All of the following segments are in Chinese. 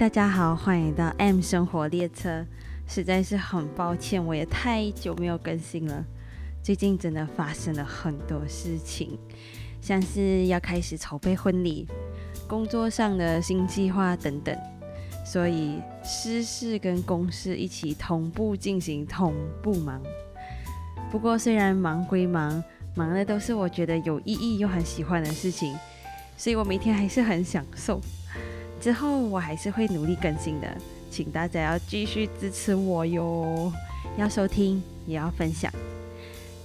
大家好，欢迎到 M 生活列车。实在是很抱歉，我也太久没有更新了。最近真的发生了很多事情，像是要开始筹备婚礼、工作上的新计划等等，所以私事跟公事一起同步进行，同步忙。不过虽然忙归忙，忙的都是我觉得有意义又很喜欢的事情，所以我每天还是很享受。之后我还是会努力更新的，请大家要继续支持我哟！要收听也要分享。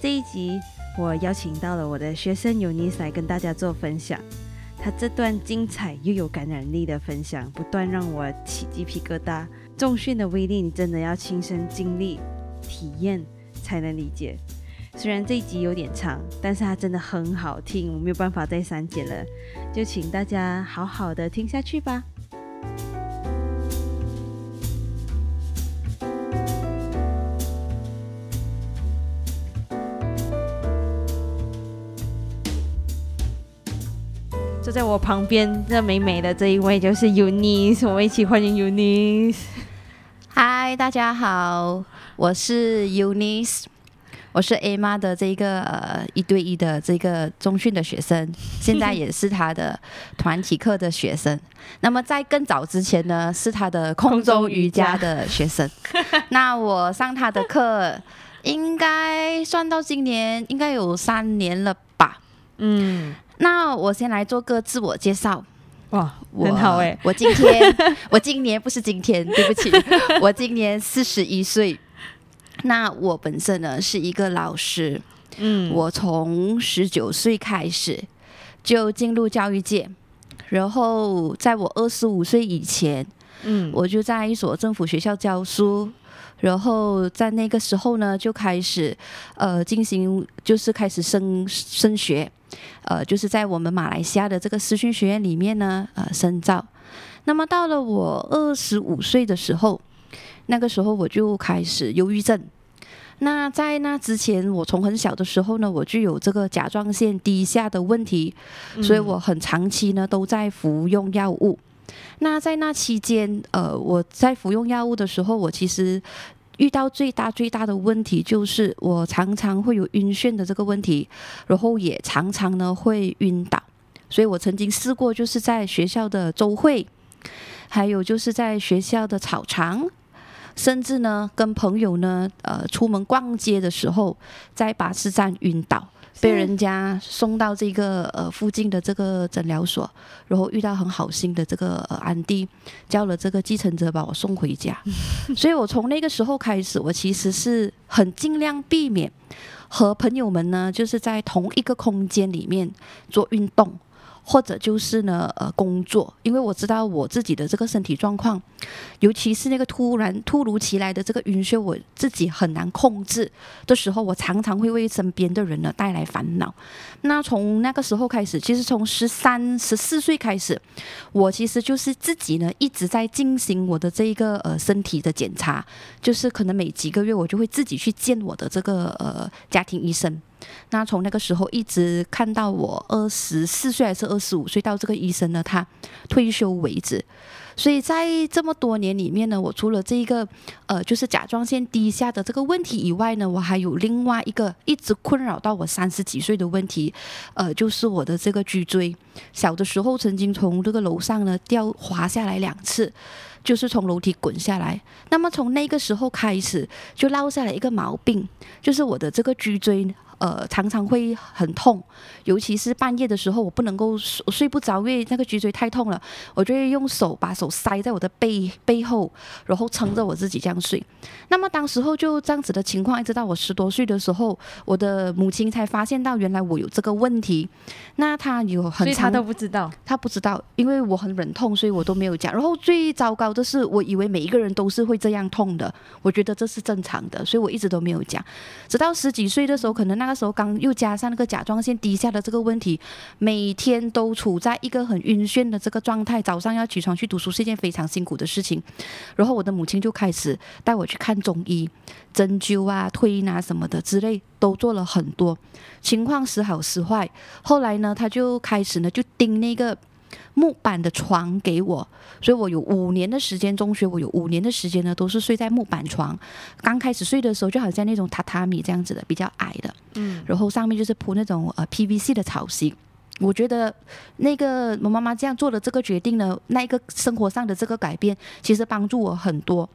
这一集我邀请到了我的学生尤尼斯来跟大家做分享，他这段精彩又有感染力的分享，不断让我起鸡皮疙瘩。重训的威力，你真的要亲身经历、体验才能理解。虽然这一集有点长，但是它真的很好听，我没有办法再删减了，就请大家好好的听下去吧。坐在我旁边这美美的这一位就是 Unis，我们一起欢迎 Unis。嗨，大家好，我是 Unis。我是 A 妈的这个呃一对一的这个中训的学生，现在也是他的团体课的学生。那么在更早之前呢，是他的空中瑜伽的学生。那我上他的课，应该算到今年应该有三年了吧？嗯。那我先来做个自我介绍。哇，很好哎！我今天，我今年不是今天，对不起，我今年四十一岁。那我本身呢是一个老师，嗯，我从十九岁开始就进入教育界，然后在我二十五岁以前，嗯，我就在一所政府学校教书，然后在那个时候呢就开始呃进行就是开始升升学，呃，就是在我们马来西亚的这个师训学院里面呢呃深造。那么到了我二十五岁的时候。那个时候我就开始忧郁症。那在那之前，我从很小的时候呢，我就有这个甲状腺低下的问题，所以我很长期呢都在服用药物。那在那期间，呃，我在服用药物的时候，我其实遇到最大最大的问题就是我常常会有晕眩的这个问题，然后也常常呢会晕倒。所以我曾经试过，就是在学校的周会，还有就是在学校的操场。甚至呢，跟朋友呢，呃，出门逛街的时候，在巴士站晕倒，被人家送到这个呃附近的这个诊疗所，然后遇到很好心的这个安迪，叫了这个计程车把我送回家。所以我从那个时候开始，我其实是很尽量避免和朋友们呢，就是在同一个空间里面做运动。或者就是呢，呃，工作，因为我知道我自己的这个身体状况，尤其是那个突然突如其来的这个晕眩，我自己很难控制的时候，我常常会为身边的人呢带来烦恼。那从那个时候开始，其实从十三、十四岁开始，我其实就是自己呢一直在进行我的这一个呃身体的检查，就是可能每几个月我就会自己去见我的这个呃家庭医生。那从那个时候一直看到我二十四岁还是二十五岁到这个医生呢，他退休为止。所以在这么多年里面呢，我除了这一个呃就是甲状腺低下的这个问题以外呢，我还有另外一个一直困扰到我三十几岁的问题，呃，就是我的这个脊椎。小的时候曾经从这个楼上呢掉滑下来两次，就是从楼梯滚下来。那么从那个时候开始就落下了一个毛病，就是我的这个脊椎。呃，常常会很痛，尤其是半夜的时候，我不能够睡不着，因为那个脊椎太痛了。我就会用手把手塞在我的背背后，然后撑着我自己这样睡。那么当时候就这样子的情况，一直到我十多岁的时候，我的母亲才发现到原来我有这个问题。那她有很，所以他都不知道，她不知道，因为我很忍痛，所以我都没有讲。然后最糟糕的是，我以为每一个人都是会这样痛的，我觉得这是正常的，所以我一直都没有讲。直到十几岁的时候，可能那。那时候刚又加上那个甲状腺低下的这个问题，每天都处在一个很晕眩的这个状态。早上要起床去读书是一件非常辛苦的事情。然后我的母亲就开始带我去看中医，针灸啊、推拿什么的之类都做了很多，情况时好时坏。后来呢，他就开始呢就盯那个木板的床给我，所以我有五年的时间，中学我有五年的时间呢，都是睡在木板床。刚开始睡的时候，就好像那种榻榻米这样子的，比较矮的，嗯，然后上面就是铺那种呃 PVC 的草席。我觉得那个我妈妈这样做的这个决定呢，那一个生活上的这个改变，其实帮助我很多。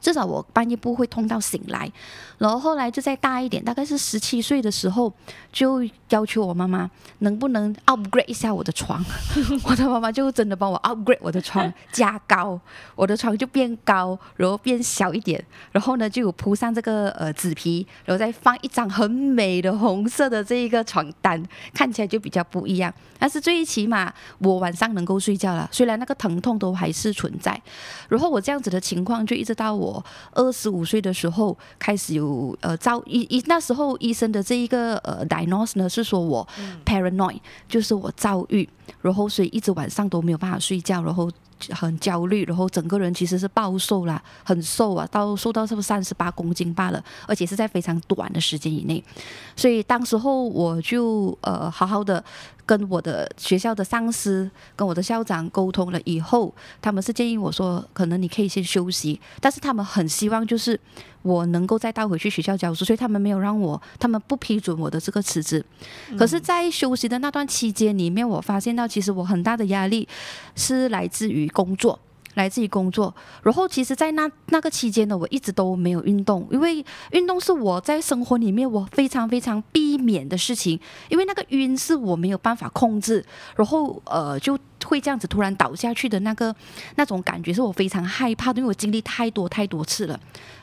至少我半夜不会痛到醒来，然后后来就再大一点，大概是十七岁的时候，就要求我妈妈能不能 upgrade 一下我的床。我的妈妈就真的帮我 upgrade 我的床，加高我的床就变高，然后变小一点，然后呢就有铺上这个呃纸皮，然后再放一张很美的红色的这一个床单，看起来就比较不一样。但是最起码我晚上能够睡觉了，虽然那个疼痛都还是存在。然后我这样子的情况就一直到我。我二十五岁的时候开始有呃遭医医那时候医生的这一个呃 diagnose 呢是说我 paranoid 就是我躁郁，然后所以一直晚上都没有办法睡觉，然后很焦虑，然后整个人其实是暴瘦啦，很瘦啊，到瘦到是不是三十八公斤罢了，而且是在非常短的时间以内，所以当时候我就呃好好的。跟我的学校的上司、跟我的校长沟通了以后，他们是建议我说，可能你可以先休息，但是他们很希望就是我能够再带回去学校教书，所以他们没有让我，他们不批准我的这个辞职。可是，在休息的那段期间里面，我发现到其实我很大的压力是来自于工作。来自于工作，然后其实，在那那个期间呢，我一直都没有运动，因为运动是我在生活里面我非常非常避免的事情，因为那个晕是我没有办法控制，然后呃就会这样子突然倒下去的那个那种感觉，是我非常害怕的，因为我经历太多太多次了。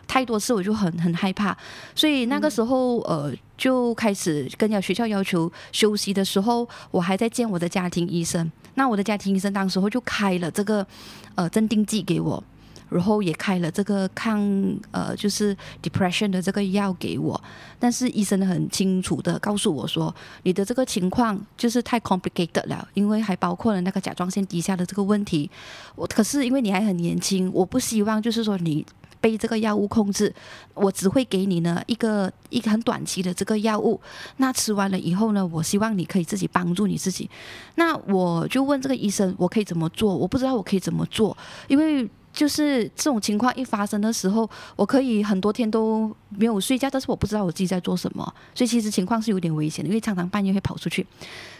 太多次我就很很害怕，所以那个时候呃就开始跟要学校要求休息的时候，我还在见我的家庭医生。那我的家庭医生当时候就开了这个呃镇定剂给我，然后也开了这个抗呃就是 depression 的这个药给我。但是医生很清楚的告诉我说，你的这个情况就是太 complicated 了，因为还包括了那个甲状腺低下的这个问题。我可是因为你还很年轻，我不希望就是说你。被这个药物控制，我只会给你呢一个一个很短期的这个药物。那吃完了以后呢，我希望你可以自己帮助你自己。那我就问这个医生，我可以怎么做？我不知道我可以怎么做，因为就是这种情况一发生的时候，我可以很多天都没有睡觉，但是我不知道我自己在做什么。所以其实情况是有点危险的，因为常常半夜会跑出去。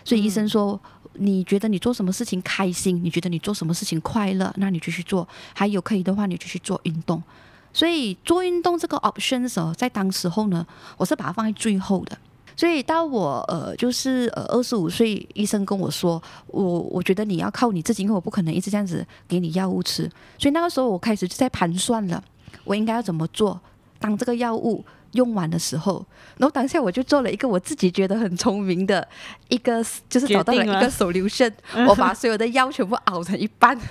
所以医生说，你觉得你做什么事情开心？你觉得你做什么事情快乐？那你就去做。还有可以的话，你就去做运动。所以做运动这个 option 的时候，在当时候呢，我是把它放在最后的。所以到我呃，就是呃二十五岁，医生跟我说，我我觉得你要靠你自己，因为我不可能一直这样子给你药物吃。所以那个时候我开始就在盘算了，我应该要怎么做。当这个药物用完的时候，然后当下我就做了一个我自己觉得很聪明的一个，就是找到了一个 solution，我把所有的药全部熬成一半。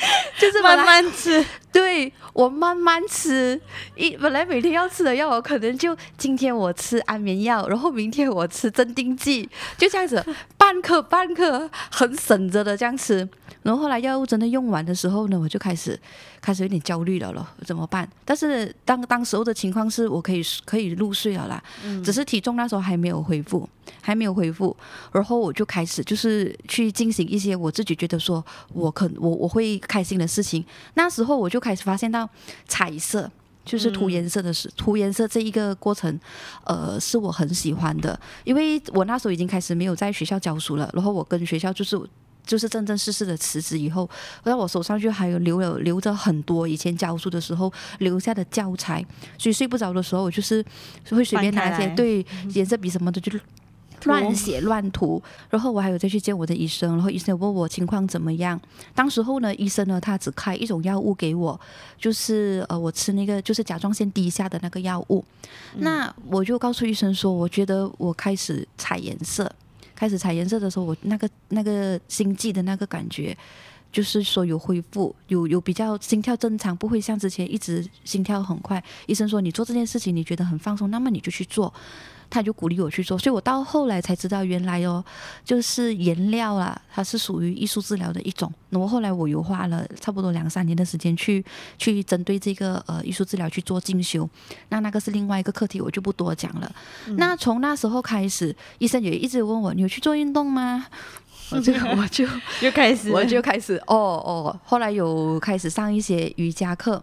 就是慢慢吃，对我慢慢吃。一本来每天要吃的药，我可能就今天我吃安眠药，然后明天我吃镇定剂，就这样子半颗半颗，很省着的这样吃。然后后来药物真的用完的时候呢，我就开始开始有点焦虑了咯，怎么办？但是当当时候的情况是我可以可以入睡了啦，只是体重那时候还没有恢复，还没有恢复。然后我就开始就是去进行一些我自己觉得说我可我我会开心的事情。那时候我就开始发现到彩色，就是涂颜色的是涂颜色这一个过程，呃，是我很喜欢的，因为我那时候已经开始没有在学校教书了，然后我跟学校就是。就是正正式式的辞职以后，那我手上就还有留了留着很多以前教书的时候留下的教材，所以睡不着的时候，我就是会随便拿一些对颜色笔什么的就乱写乱涂。然后我还有再去见我的医生，然后医生问我情况怎么样。当时候呢，医生呢他只开一种药物给我，就是呃我吃那个就是甲状腺低下的那个药物。那我就告诉医生说，我觉得我开始踩颜色。开始采颜色的时候，我那个那个心悸的那个感觉，就是说有恢复，有有比较心跳正常，不会像之前一直心跳很快。医生说你做这件事情你觉得很放松，那么你就去做。他就鼓励我去做，所以我到后来才知道，原来哦，就是颜料啊，它是属于艺术治疗的一种。那么后来我又花了差不多两三年的时间去去针对这个呃艺术治疗去做进修，那那个是另外一个课题，我就不多讲了。那从那时候开始，医生也一直问我，你有去做运动吗？我就我 就又开始，我就开始哦哦，后来有开始上一些瑜伽课，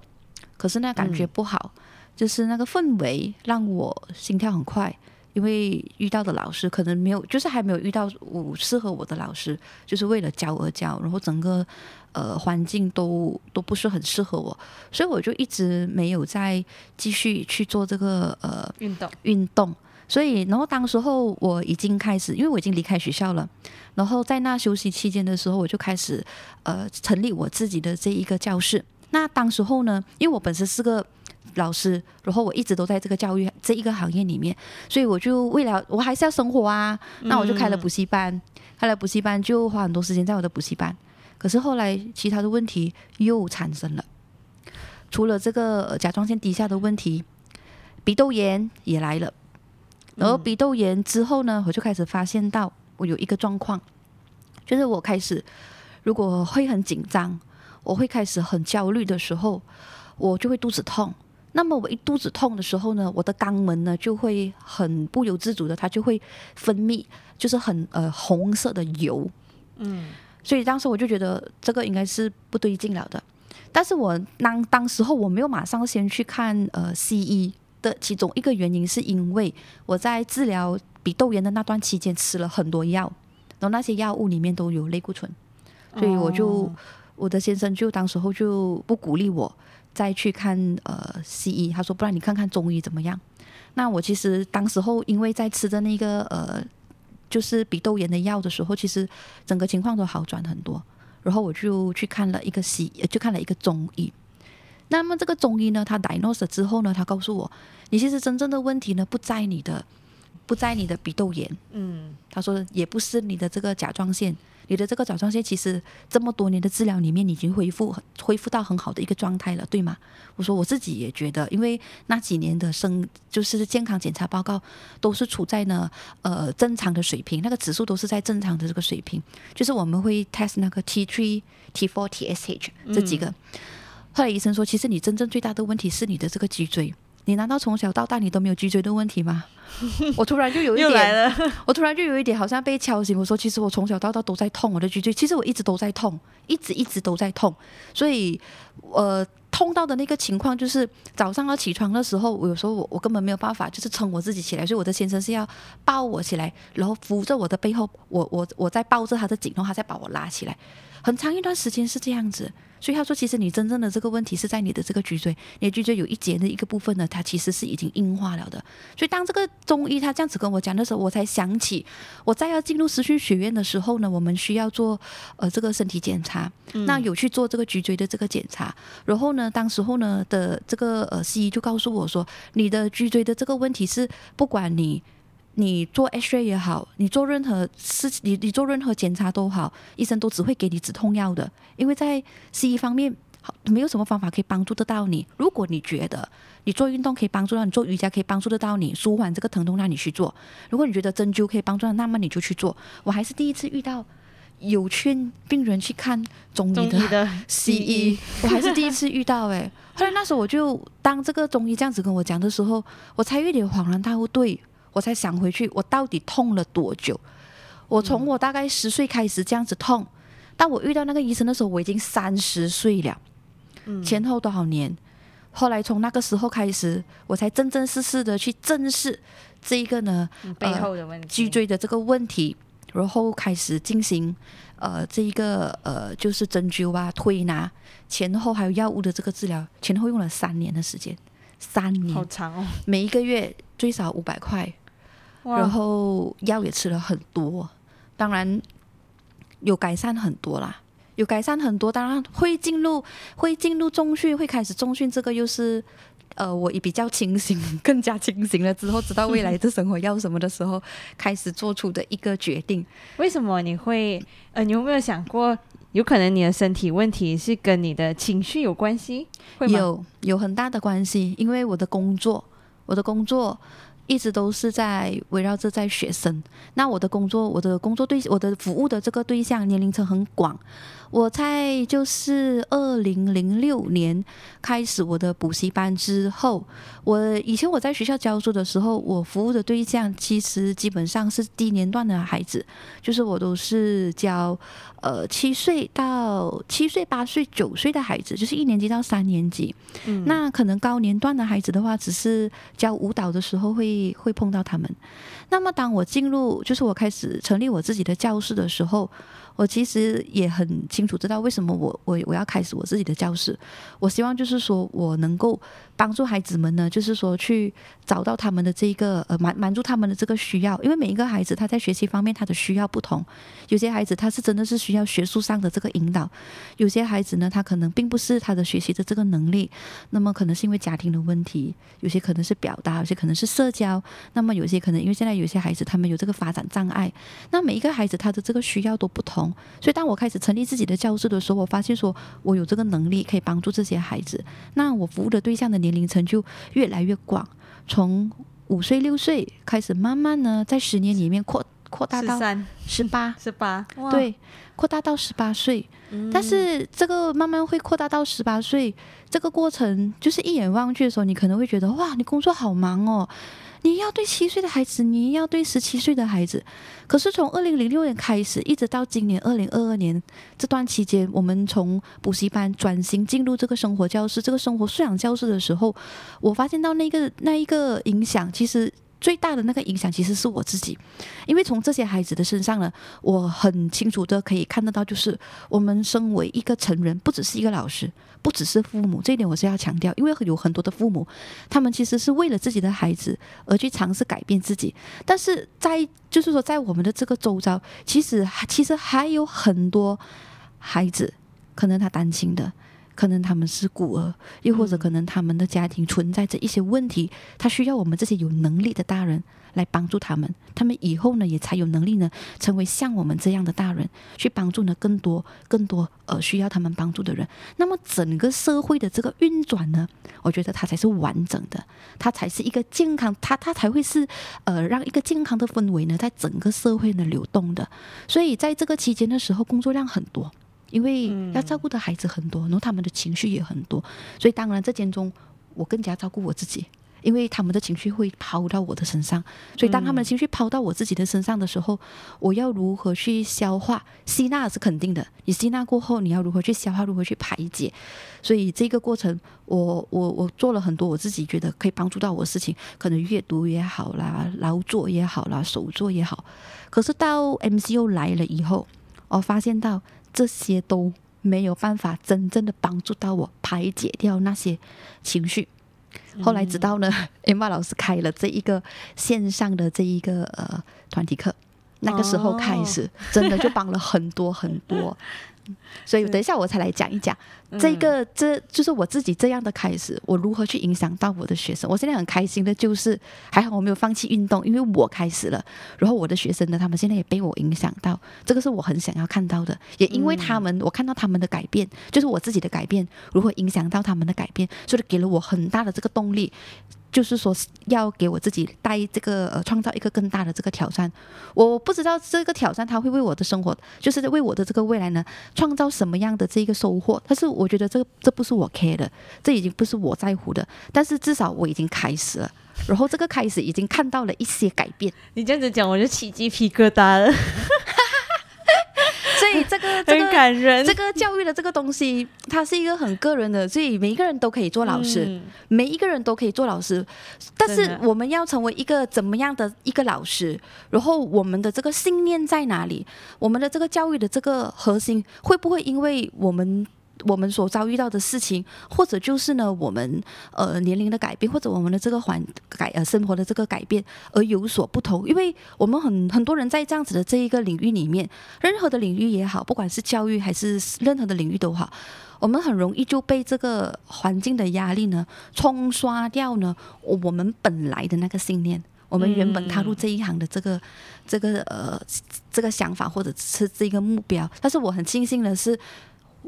可是那感觉不好，就是那个氛围让我心跳很快。因为遇到的老师可能没有，就是还没有遇到我适合我的老师，就是为了教而教，然后整个呃环境都都不是很适合我，所以我就一直没有再继续去做这个呃运动运动。所以，然后当时候我已经开始，因为我已经离开学校了，然后在那休息期间的时候，我就开始呃成立我自己的这一个教室。那当时候呢，因为我本身是个。老师，然后我一直都在这个教育这一个行业里面，所以我就为了我还是要生活啊，那我就开了补习班，开了补习班就花很多时间在我的补习班。可是后来其他的问题又产生了，除了这个甲状腺低下的问题，鼻窦炎也来了。然后鼻窦炎之后呢，我就开始发现到我有一个状况，就是我开始如果会很紧张，我会开始很焦虑的时候，我就会肚子痛。那么我一肚子痛的时候呢，我的肛门呢就会很不由自主的，它就会分泌，就是很呃红色的油，嗯，所以当时我就觉得这个应该是不对劲了的。但是我当当时候我没有马上先去看呃西医的，其中一个原因是因为我在治疗鼻窦炎的那段期间吃了很多药，然后那些药物里面都有类固醇，所以我就我的先生就当时候就不鼓励我。再去看呃西医，他说不然你看看中医怎么样？那我其实当时候因为在吃的那个呃就是鼻窦炎的药的时候，其实整个情况都好转很多。然后我就去看了一个西，就看了一个中医。那么这个中医呢，他 diagnose 之后呢，他告诉我，你其实真正的问题呢不在你的，不在你的鼻窦炎，嗯，他说也不是你的这个甲状腺。你的这个甲状腺其实这么多年的治疗里面已经恢复恢复到很好的一个状态了，对吗？我说我自己也觉得，因为那几年的生就是健康检查报告都是处在呢呃正常的水平，那个指数都是在正常的这个水平，就是我们会 test 那个 T three T four T S H 这几个。后来医生说，其实你真正最大的问题是你的这个脊椎。你难道从小到大你都没有脊椎的问题吗？我突然就有一点，我突然就有一点好像被敲醒。我说，其实我从小到大都在痛，我的脊椎其实我一直都在痛，一直一直都在痛。所以，呃，痛到的那个情况就是早上要起床的时候，我有时候我我根本没有办法，就是撑我自己起来。所以我的先生是要抱我起来，然后扶着我的背后，我我我在抱着他的颈，然后他再把我拉起来。很长一段时间是这样子。所以他说，其实你真正的这个问题是在你的这个脊椎，你的脊椎有一节的一个部分呢，它其实是已经硬化了的。所以当这个中医他这样子跟我讲的时候，我才想起，我在要进入实训学院的时候呢，我们需要做呃这个身体检查，那有去做这个脊椎的这个检查，然后呢，当时候呢的这个呃西医就告诉我说，你的脊椎的这个问题是不管你。你做 X ray 也好，你做任何事，你你做任何检查都好，医生都只会给你止痛药的，因为在西医方面，没有什么方法可以帮助得到你。如果你觉得你做运动可以帮助到你，做瑜伽可以帮助得到你，舒缓这个疼痛，那你去做。如果你觉得针灸可以帮助到，那么你就去做。我还是第一次遇到有劝病人去看中医的 西医，我还是第一次遇到哎。后来那时候我就当这个中医这样子跟我讲的时候，我才有点恍然大悟，对。我才想回去，我到底痛了多久？我从我大概十岁开始这样子痛，但我遇到那个医生的时候，我已经三十岁了。嗯，前后多少年？后来从那个时候开始，我才真真实实的去正视这一个呢背后的问题，脊椎的这个问题，然后开始进行呃这一个呃就是针灸啊、推拿，前后还有药物的这个治疗，前后用了三年的时间，三年好长哦，每一个月最少五百块。然后药也吃了很多，当然有改善很多啦，有改善很多。当然会进入会进入中训，会开始中训。这个又是呃，我也比较清醒，更加清醒了之后，知道未来的生活要什么的时候，开始做出的一个决定。为什么你会呃，你有没有想过，有可能你的身体问题是跟你的情绪有关系？有有很大的关系，因为我的工作，我的工作。一直都是在围绕着在学生。那我的工作，我的工作对，我的服务的这个对象年龄层很广。我在就是二零零六年开始我的补习班之后，我以前我在学校教书的时候，我服务的对象其实基本上是低年段的孩子，就是我都是教呃七岁到七岁、八岁、九岁的孩子，就是一年级到三年级。嗯，那可能高年段的孩子的话，只是教舞蹈的时候会会碰到他们。那么当我进入，就是我开始成立我自己的教室的时候。我其实也很清楚知道为什么我我我要开始我自己的教室。我希望就是说我能够帮助孩子们呢，就是说去找到他们的这一个呃满满足他们的这个需要。因为每一个孩子他在学习方面他的需要不同，有些孩子他是真的是需要学术上的这个引导，有些孩子呢他可能并不是他的学习的这个能力，那么可能是因为家庭的问题，有些可能是表达，有些可能是社交，那么有些可能因为现在有些孩子他们有这个发展障碍，那每一个孩子他的这个需要都不同。所以，当我开始成立自己的教室的时候，我发现说我有这个能力可以帮助这些孩子。那我服务的对象的年龄层就越来越广，从五岁、六岁开始，慢慢呢，在十年里面扩扩大到十八、十八，对，扩大到十八岁。但是这个慢慢会扩大到十八岁，这个过程就是一眼望去的时候，你可能会觉得哇，你工作好忙哦。你要对七岁的孩子，你要对十七岁的孩子。可是从二零零六年开始，一直到今年二零二二年这段期间，我们从补习班转型进入这个生活教室、这个生活素养教室的时候，我发现到那个那一个影响，其实。最大的那个影响其实是我自己，因为从这些孩子的身上呢，我很清楚的可以看得到，就是我们身为一个成人，不只是一个老师，不只是父母，这一点我是要强调，因为有很多的父母，他们其实是为了自己的孩子而去尝试改变自己，但是在就是说，在我们的这个周遭，其实其实还有很多孩子，可能他担心的。可能他们是孤儿，又或者可能他们的家庭存在着一些问题，他需要我们这些有能力的大人来帮助他们，他们以后呢也才有能力呢成为像我们这样的大人，去帮助呢更多更多呃需要他们帮助的人。那么整个社会的这个运转呢，我觉得它才是完整的，它才是一个健康，它它才会是呃让一个健康的氛围呢在整个社会呢流动的。所以在这个期间的时候，工作量很多。因为要照顾的孩子很多，然后他们的情绪也很多，所以当然这间中我更加照顾我自己，因为他们的情绪会抛到我的身上，所以当他们的情绪抛到我自己的身上的时候，我要如何去消化？吸纳是肯定的，你吸纳过后，你要如何去消化？如何去排解？所以这个过程，我我我做了很多我自己觉得可以帮助到我的事情，可能阅读也好啦，劳作也好啦，手作也好。可是到 MCU 来了以后，我发现到。这些都没有办法真正的帮助到我排解掉那些情绪。后来直到呢，艾玛老师开了这一个线上的这一个呃团体课，那个时候开始，真的就帮了很多很多。所以等一下我才来讲一讲这个，这就是我自己这样的开始，我如何去影响到我的学生。我现在很开心的就是，还好我没有放弃运动，因为我开始了，然后我的学生呢，他们现在也被我影响到，这个是我很想要看到的。也因为他们，我看到他们的改变，就是我自己的改变，如何影响到他们的改变，所以给了我很大的这个动力。就是说，要给我自己带这个呃，创造一个更大的这个挑战。我不知道这个挑战它会为我的生活，就是为我的这个未来呢，创造什么样的这个收获。但是我觉得这个这不是我 care 的，这已经不是我在乎的。但是至少我已经开始了，然后这个开始已经看到了一些改变。你这样子讲，我就起鸡皮疙瘩了。所以这个 这个感人，这个教育的这个东西，它是一个很个人的，所以每一个人都可以做老师，每一个人都可以做老师。但是我们要成为一个怎么样的一个老师？然后我们的这个信念在哪里？我们的这个教育的这个核心会不会因为我们？我们所遭遇到的事情，或者就是呢，我们呃年龄的改变，或者我们的这个环改呃生活的这个改变而有所不同。因为我们很很多人在这样子的这一个领域里面，任何的领域也好，不管是教育还是任何的领域都好，我们很容易就被这个环境的压力呢冲刷掉呢我们本来的那个信念，我们原本踏入这一行的这个这个呃这个想法或者是这个目标。但是我很庆幸的是。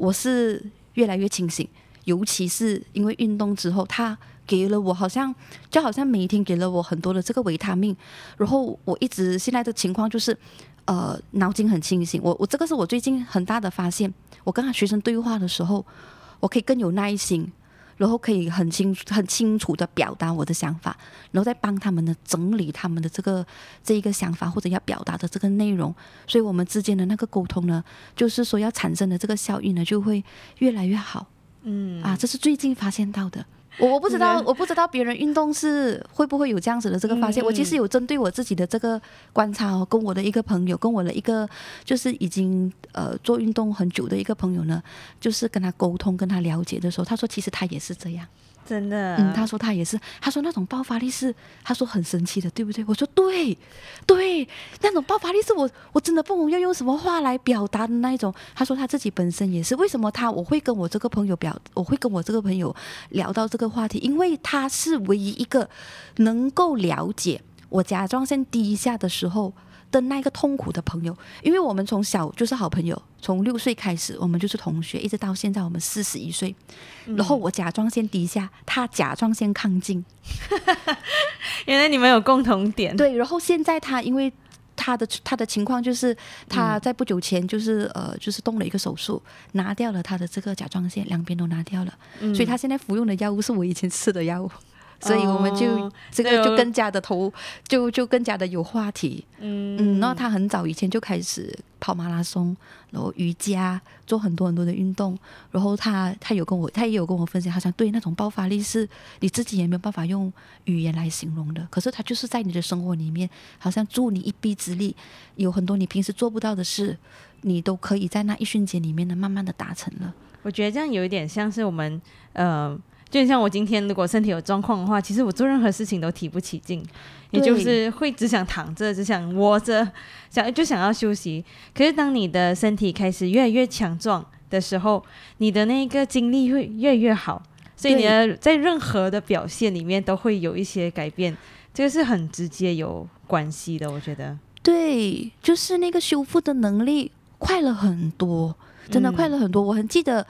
我是越来越清醒，尤其是因为运动之后，它给了我好像就好像每一天给了我很多的这个维他命，然后我一直现在的情况就是呃脑筋很清醒。我我这个是我最近很大的发现，我跟他学生对话的时候，我可以更有耐心。然后可以很清很清楚的表达我的想法，然后再帮他们呢整理他们的这个这一个想法或者要表达的这个内容，所以我们之间的那个沟通呢，就是说要产生的这个效应呢，就会越来越好。嗯，啊，这是最近发现到的。我我不知道，我不知道别人运动是会不会有这样子的这个发现。我其实有针对我自己的这个观察哦，跟我的一个朋友，跟我的一个就是已经呃做运动很久的一个朋友呢，就是跟他沟通、跟他了解的时候，他说其实他也是这样。真的，嗯，他说他也是，他说那种爆发力是，他说很神奇的，对不对？我说对，对，那种爆发力是我我真的不懂要用什么话来表达的那一种。他说他自己本身也是，为什么他我会跟我这个朋友表，我会跟我这个朋友聊到这个话题，因为他是唯一一个能够了解我甲状腺低下的时候。的那个痛苦的朋友，因为我们从小就是好朋友，从六岁开始我们就是同学，一直到现在我们四十一岁。然后我甲状腺低下，他甲状腺亢进，原来你们有共同点。对，然后现在他因为他的他的情况就是他在不久前就是呃就是动了一个手术，拿掉了他的这个甲状腺，两边都拿掉了，所以他现在服用的药物是我以前吃的药物。所以我们就这个就更加的投，就就更加的有话题。嗯嗯，然后他很早以前就开始跑马拉松，然后瑜伽，做很多很多的运动。然后他他有跟我，他也有跟我分享，好像对那种爆发力是你自己也没有办法用语言来形容的。可是他就是在你的生活里面，好像助你一臂之力，有很多你平时做不到的事，你都可以在那一瞬间里面呢，慢慢的达成了。我觉得这样有一点像是我们呃。就像我今天如果身体有状况的话，其实我做任何事情都提不起劲，也就是会只想躺着，只想窝着，想就想要休息。可是当你的身体开始越来越强壮的时候，你的那个精力会越来越好，所以你的在任何的表现里面都会有一些改变，这个是很直接有关系的，我觉得。对，就是那个修复的能力快了很多。真的快乐很多。我很记得，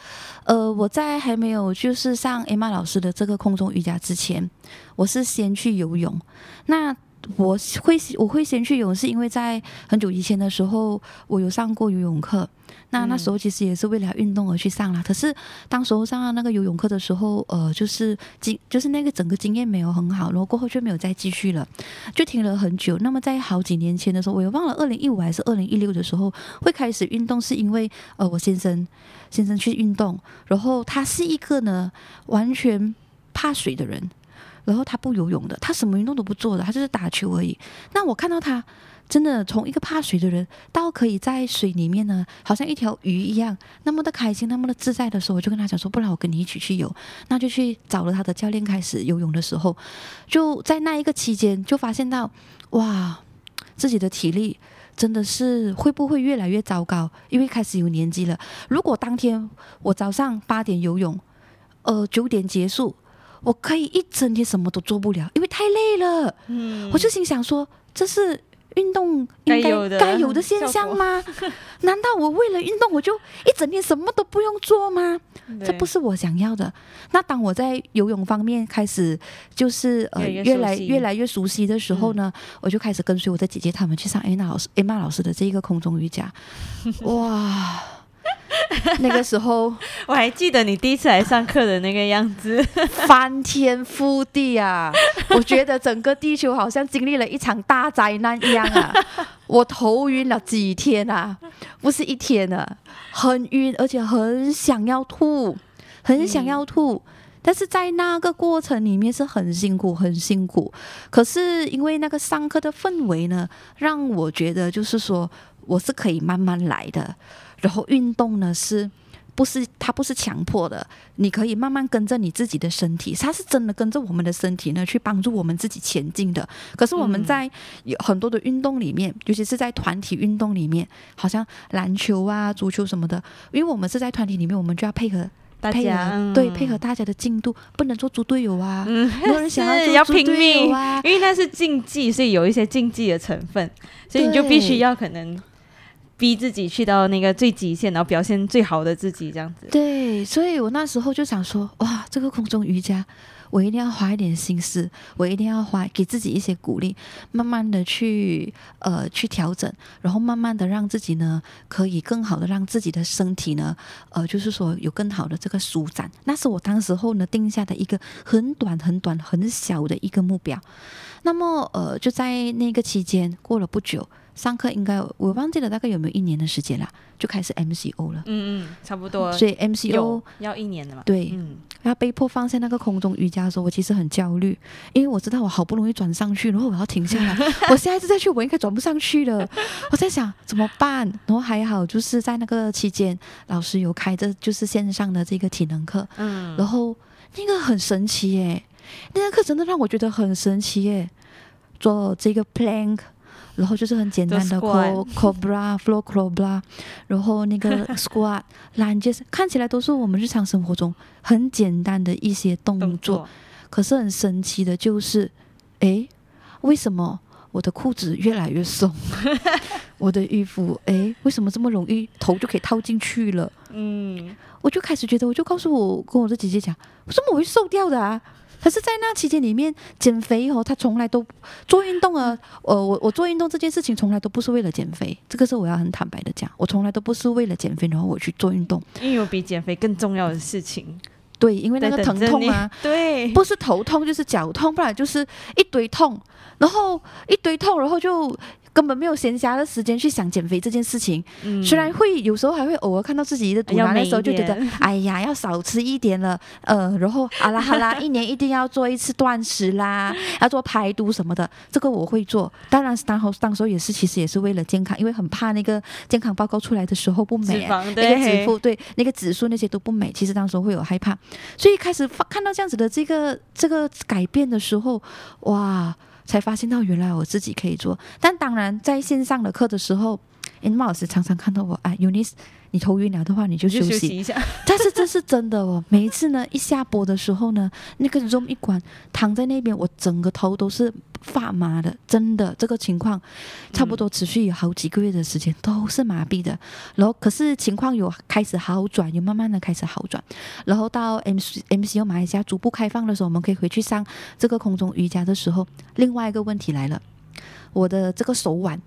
呃，我在还没有就是上 Emma 老师的这个空中瑜伽之前，我是先去游泳。那我会我会先去游泳，是因为在很久以前的时候，我有上过游泳课。那那时候其实也是为了运动而去上了，可是当时候上那个游泳课的时候，呃，就是经就是那个整个经验没有很好，然后过后就没有再继续了，就停了很久。那么在好几年前的时候，我也忘了二零一五还是二零一六的时候会开始运动，是因为呃我先生先生去运动，然后他是一个呢完全怕水的人，然后他不游泳的，他什么运动都不做的，他就是打球而已。那我看到他。真的从一个怕水的人到可以在水里面呢，好像一条鱼一样，那么的开心，那么的自在的时候，我就跟他讲说，不然我跟你一起去游，那就去找了他的教练开始游泳的时候，就在那一个期间就发现到，哇，自己的体力真的是会不会越来越糟糕？因为开始有年纪了。如果当天我早上八点游泳，呃九点结束，我可以一整天什么都做不了，因为太累了。嗯，我就心想说，这是。运动应该该有的现象吗？难道我为了运动我就一整天什么都不用做吗？这不是我想要的。那当我在游泳方面开始就是呃越来越来越熟悉的时候呢，我就开始跟随我的姐姐她们去上艾娜老师艾玛老师的这一个空中瑜伽。哇！那个时候我还记得你第一次来上课的那个样子，翻天覆地啊！我觉得整个地球好像经历了一场大灾难一样啊！我头晕了几天啊，不是一天啊，很晕，而且很想要吐，很想要吐。但是在那个过程里面是很辛苦，很辛苦。可是因为那个上课的氛围呢，让我觉得就是说我是可以慢慢来的。然后运动呢，是不是它不是强迫的？你可以慢慢跟着你自己的身体，它是真的跟着我们的身体呢，去帮助我们自己前进的。可是我们在有很多的运动里面，尤其是在团体运动里面，好像篮球啊、足球什么的，因为我们是在团体里面，我们就要配合大家，对，配合大家的进度，不能做猪队友啊。没有人想要 要拼命啊，因为那是竞技，所以有一些竞技的成分，所以你就必须要可能。逼自己去到那个最极限，然后表现最好的自己，这样子。对，所以我那时候就想说，哇，这个空中瑜伽，我一定要花一点心思，我一定要花给自己一些鼓励，慢慢的去呃去调整，然后慢慢的让自己呢可以更好的让自己的身体呢呃就是说有更好的这个舒展。那是我当时候呢定下的一个很短很短很小的一个目标。那么呃就在那个期间过了不久。上课应该我忘记了大概有没有一年的时间啦，就开始 MCO 了。嗯嗯，差不多。所以 MCO 要一年的嘛。对，嗯，要被迫放下那个空中瑜伽的时候，我其实很焦虑，因为我知道我好不容易转上去，然后我要停下来，我下一次再去我应该转不上去了。我在想怎么办？然后还好就是在那个期间，老师有开着就是线上的这个体能课，嗯，然后那个很神奇耶，那个课真的让我觉得很神奇耶，做这个 plank。然后就是很简单的 cobra floor cobra，然后那个 squat lunges 看起来都是我们日常生活中很简单的一些动作，可是很神奇的就是，哎，为什么我的裤子越来越松？我的衣服哎，为什么这么容易头就可以套进去了？嗯，我就开始觉得，我就告诉我跟我的姐姐讲，为什么我会瘦掉的啊？可是，在那期间里面减肥哦，他从来都做运动啊。呃，我我做运动这件事情从来都不是为了减肥，这个是我要很坦白的讲，我从来都不是为了减肥，然后我去做运动。因为有比减肥更重要的事情。对，因为那个疼痛啊，对，不是头痛就是脚痛，不然就是一堆痛，然后一堆痛，然后就。根本没有闲暇的时间去想减肥这件事情，虽然会有时候还会偶尔看到自己的肚腩的时候，就觉得 哎呀要少吃一点了，呃，然后好啦好啦，一年一定要做一次断食啦，要做排毒什么的，这个我会做。当然是当后当时候也是，其实也是为了健康，因为很怕那个健康报告出来的时候不美，那个指数对那个指数那些都不美，其实当时会有害怕，所以开始看到这样子的这个这个改变的时候，哇！才发现到原来我自己可以做，但当然在线上的课的时候，因为老师常常看到我，哎，Unis。你头晕了的话，你就休息一下。但是这是真的哦，每一次呢，一下播的时候呢，那个 Zoom 一关，躺在那边，我整个头都是发麻的，真的，这个情况差不多持续有好几个月的时间，都是麻痹的。然后可是情况有开始好转，有慢慢的开始好转。然后到 M M C U 马来西亚逐步开放的时候，我们可以回去上这个空中瑜伽的时候，另外一个问题来了，我的这个手腕。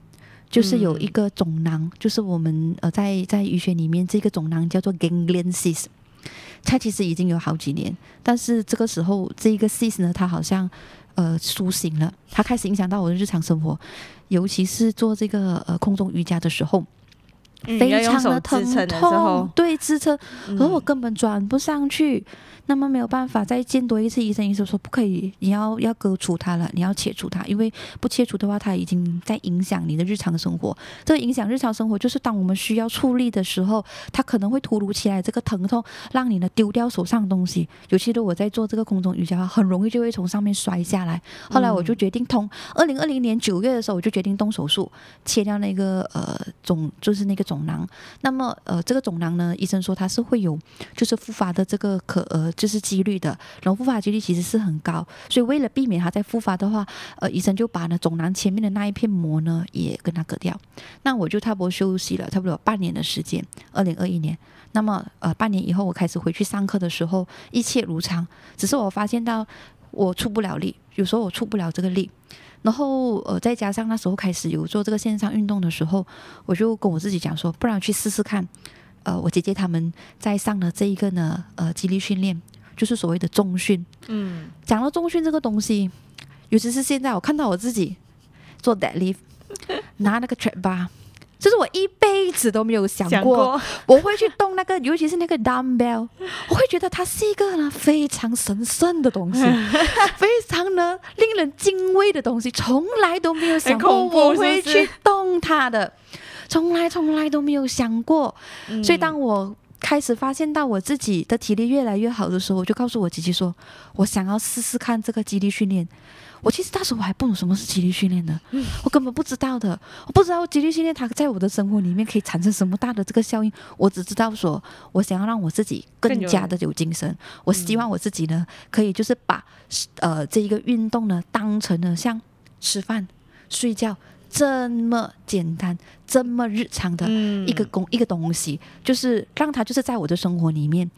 就是有一个肿囊，就是我们呃在在医学里面这个肿囊叫做 ganglion cyst，它其实已经有好几年，但是这个时候这一个 cyst 呢，它好像呃苏醒了，它开始影响到我的日常生活，尤其是做这个呃空中瑜伽的时候，非常的疼痛，对支撑，而我根本转不上去。那么没有办法再见多一次医生，医生说不可以，你要要割除它了，你要切除它，因为不切除的话，它已经在影响你的日常生活。这个影响日常生活，就是当我们需要处理的时候，它可能会突如其来这个疼痛，让你呢丢掉手上的东西。尤其是我在做这个空中瑜伽，很容易就会从上面摔下来。后来我就决定通，二零二零年九月的时候，我就决定动手术，切掉那个呃肿，就是那个肿肿囊。那么呃这个肿囊呢，医生说它是会有就是复发的这个可呃。就是几率的，然后复发几率其实是很高，所以为了避免它再复发的话，呃，医生就把呢肿囊前面的那一片膜呢也跟它割掉。那我就差不多休息了差不多有半年的时间，二零二一年。那么呃半年以后我开始回去上课的时候，一切如常，只是我发现到我出不了力，有时候我出不了这个力。然后呃再加上那时候开始有做这个线上运动的时候，我就跟我自己讲说，不然去试试看。呃，我姐姐他们在上的这一个呢，呃，激励训练，就是所谓的重训。嗯，讲到重训这个东西，尤其是现在我看到我自己做 deadlift，拿那个 trap bar，这是我一辈子都没有想过，我会去动那个，尤其是那个 dumbbell，我会觉得它是一个呢非常神圣的东西，非常呢令人敬畏的东西，从来都没有想过我会去动它的。从来从来都没有想过，所以当我开始发现到我自己的体力越来越好的时候，我就告诉我姐姐说：“我想要试试看这个肌力训练。”我其实那时候我还不懂什么是肌力训练的，我根本不知道的，我不知道肌力训练它在我的生活里面可以产生什么大的这个效应。我只知道说，我想要让我自己更加的有精神，我希望我自己呢可以就是把呃这一个运动呢当成了像吃饭、睡觉。这么简单、这么日常的一个工一个东西，就是让它就是在我的生活里面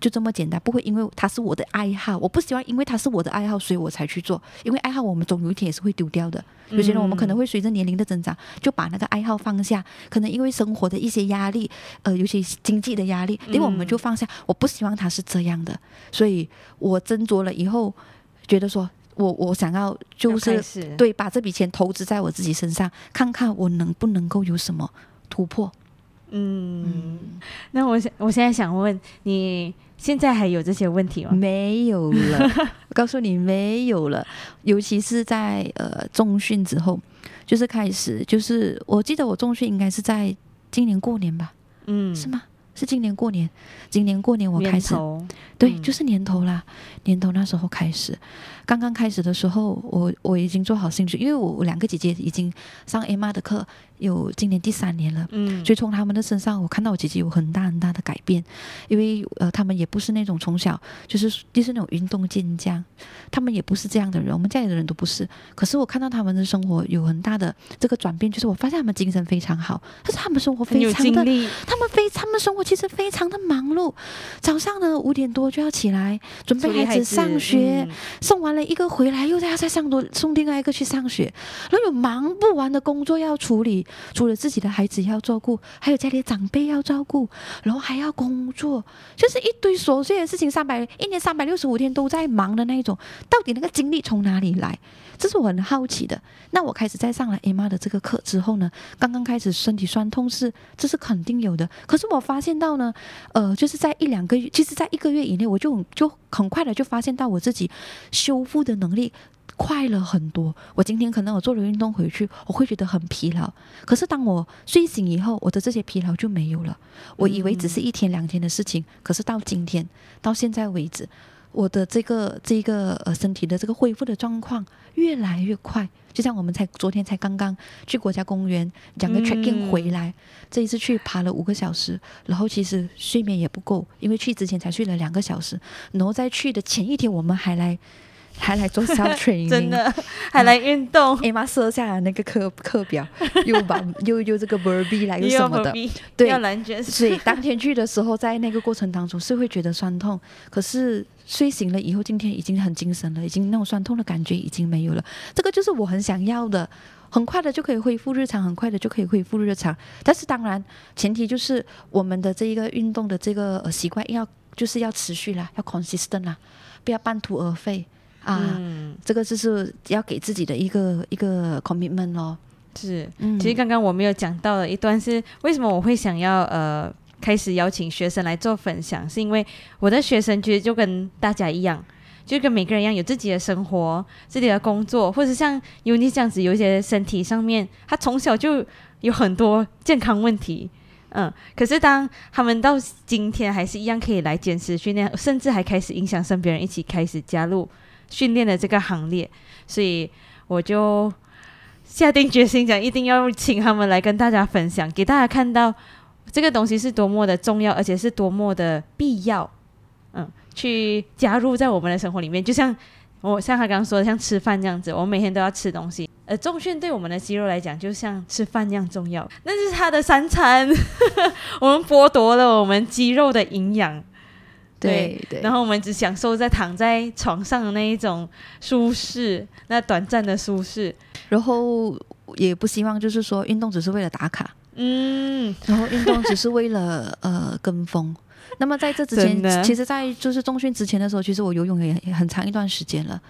就这么简单，不会因为它是我的爱好，我不希望因为它是我的爱好，所以我才去做。因为爱好我们总有一天也是会丢掉的。有些人我们可能会随着年龄的增长，就把那个爱好放下，可能因为生活的一些压力，呃，尤其经济的压力，因为我们就放下。我不希望他是这样的，所以我斟酌了以后，觉得说我我想要就是对把这笔钱投资在我自己身上，看看我能不能够有什么突破。嗯，那我想我现在想问你，现在还有这些问题吗？没有了，我告诉你没有了。尤其是在呃中训之后，就是开始，就是我记得我中训应该是在今年过年吧？嗯，是吗？是今年过年，今年过年我开始，对，就是年头啦，年头那时候开始。刚刚开始的时候，我我已经做好兴趣，因为我两个姐姐已经上 M R 的课。有今年第三年了，嗯，所以从他们的身上，我看到我姐姐有很大很大的改变，因为呃，他们也不是那种从小就是就是那种运动健将，他们也不是这样的人，我们家里的人都不是。可是我看到他们的生活有很大的这个转变，就是我发现他们精神非常好，但是他们生活非常的，他们非他们生活其实非常的忙碌，早上呢五点多就要起来准备孩子上学，送完了一个回来又要再上多送另外一个去上学，然后有忙不完的工作要处理。除了自己的孩子要照顾，还有家里长辈要照顾，然后还要工作，就是一堆琐碎的事情。三百一年三百六十五天都在忙的那一种，到底那个精力从哪里来？这是我很好奇的。那我开始在上了 Emma 的这个课之后呢，刚刚开始身体酸痛是，这是肯定有的。可是我发现到呢，呃，就是在一两个月，其实在一个月以内，我就就很快的就发现到我自己修复的能力。快了很多。我今天可能我做了运动回去，我会觉得很疲劳。可是当我睡醒以后，我的这些疲劳就没有了。我以为只是一天两天的事情，可是到今天到现在为止，我的这个这个呃身体的这个恢复的状况越来越快。就像我们才昨天才刚刚去国家公园两个 tracking 回来，这一次去爬了五个小时，然后其实睡眠也不够，因为去之前才睡了两个小时，然后在去的前一天我们还来。还来做 self training，真的还来运动。哎妈，设下来那个课课表，又把 又又这个 verb 来又什么的，对，蓝卷。所以当天去的时候，在那个过程当中是会觉得酸痛，可是睡醒了以后，今天已经很精神了，已经那种酸痛的感觉已经没有了。这个就是我很想要的，很快的就可以恢复日常，很快的就可以恢复日常。但是当然，前提就是我们的这一个运动的这个习惯要就是要持续啦，要 consistent 啦，不要半途而废。啊，这个就是要给自己的一个一个 commitment 咯。是，其实刚刚我没有讲到的一段是为什么我会想要呃开始邀请学生来做分享，是因为我的学生其实就跟大家一样，就跟每个人一样有自己的生活、自己的工作，或者像尤尼这样子，有一些身体上面他从小就有很多健康问题，嗯，可是当他们到今天还是一样可以来坚持训练，甚至还开始影响身边人一起开始加入。训练的这个行列，所以我就下定决心讲，一定要请他们来跟大家分享，给大家看到这个东西是多么的重要，而且是多么的必要。嗯，去加入在我们的生活里面，就像我像他刚刚说的，像吃饭这样子，我们每天都要吃东西。呃，重训对我们的肌肉来讲，就像吃饭一样重要。那是他的三餐，我们剥夺了我们肌肉的营养。对对，然后我们只享受在躺在床上的那一种舒适，那短暂的舒适，然后也不希望就是说运动只是为了打卡，嗯，然后运动只是为了 呃跟风。那么在这之前，其实，在就是中训之前的时候，其实我游泳也很长一段时间了。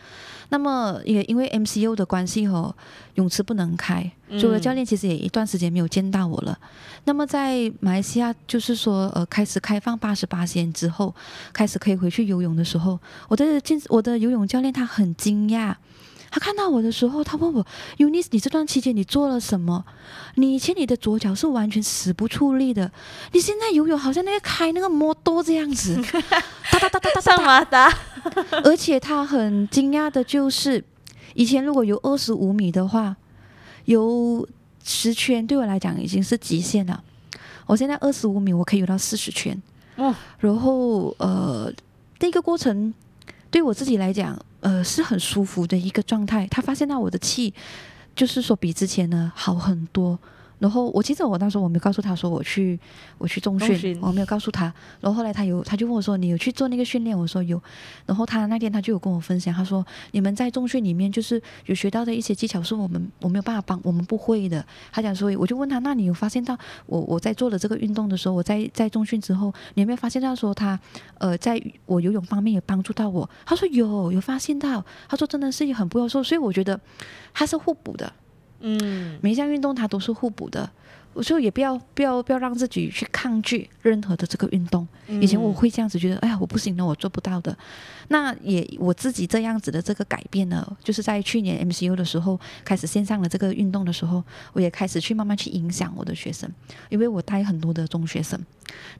那么也因为 MCU 的关系哦，泳池不能开，所以我的教练其实也一段时间没有见到我了。那么在马来西亚，就是说呃开始开放八十八天之后，开始可以回去游泳的时候，我的健我的游泳教练他很惊讶。他看到我的时候，他问我：“Unis，你这段期间你做了什么？你以前你的左脚是完全使不出力的，你现在游泳好像那个开那个摩托这样子，哒哒哒哒哒上马达。而且他很惊讶的就是，以前如果游二十五米的话，游十圈对我来讲已经是极限了。我现在二十五米我可以游到四十圈。哦，然后呃，那个过程对我自己来讲。”呃，是很舒服的一个状态。他发现到我的气，就是说比之前呢好很多。然后我记得我当时候我没有告诉他说我去我去中训，我没有告诉他。然后后来他有他就问我说你有去做那个训练？我说有。然后他那天他就有跟我分享，他说你们在中训里面就是有学到的一些技巧是我们我没有办法帮我们不会的。他讲说我就问他，那你有发现到我我在做了这个运动的时候，我在在中训之后，你有没有发现到说他呃在我游泳方面有帮助到我？他说有有发现到，他说真的是很不错，所以我觉得他是互补的。嗯，每一项运动它都是互补的，我说也不要不要不要让自己去抗拒任何的这个运动。以前我会这样子觉得，哎呀，我不行的，我做不到的。那也我自己这样子的这个改变呢，就是在去年 MCU 的时候开始线上的这个运动的时候，我也开始去慢慢去影响我的学生，因为我带很多的中学生。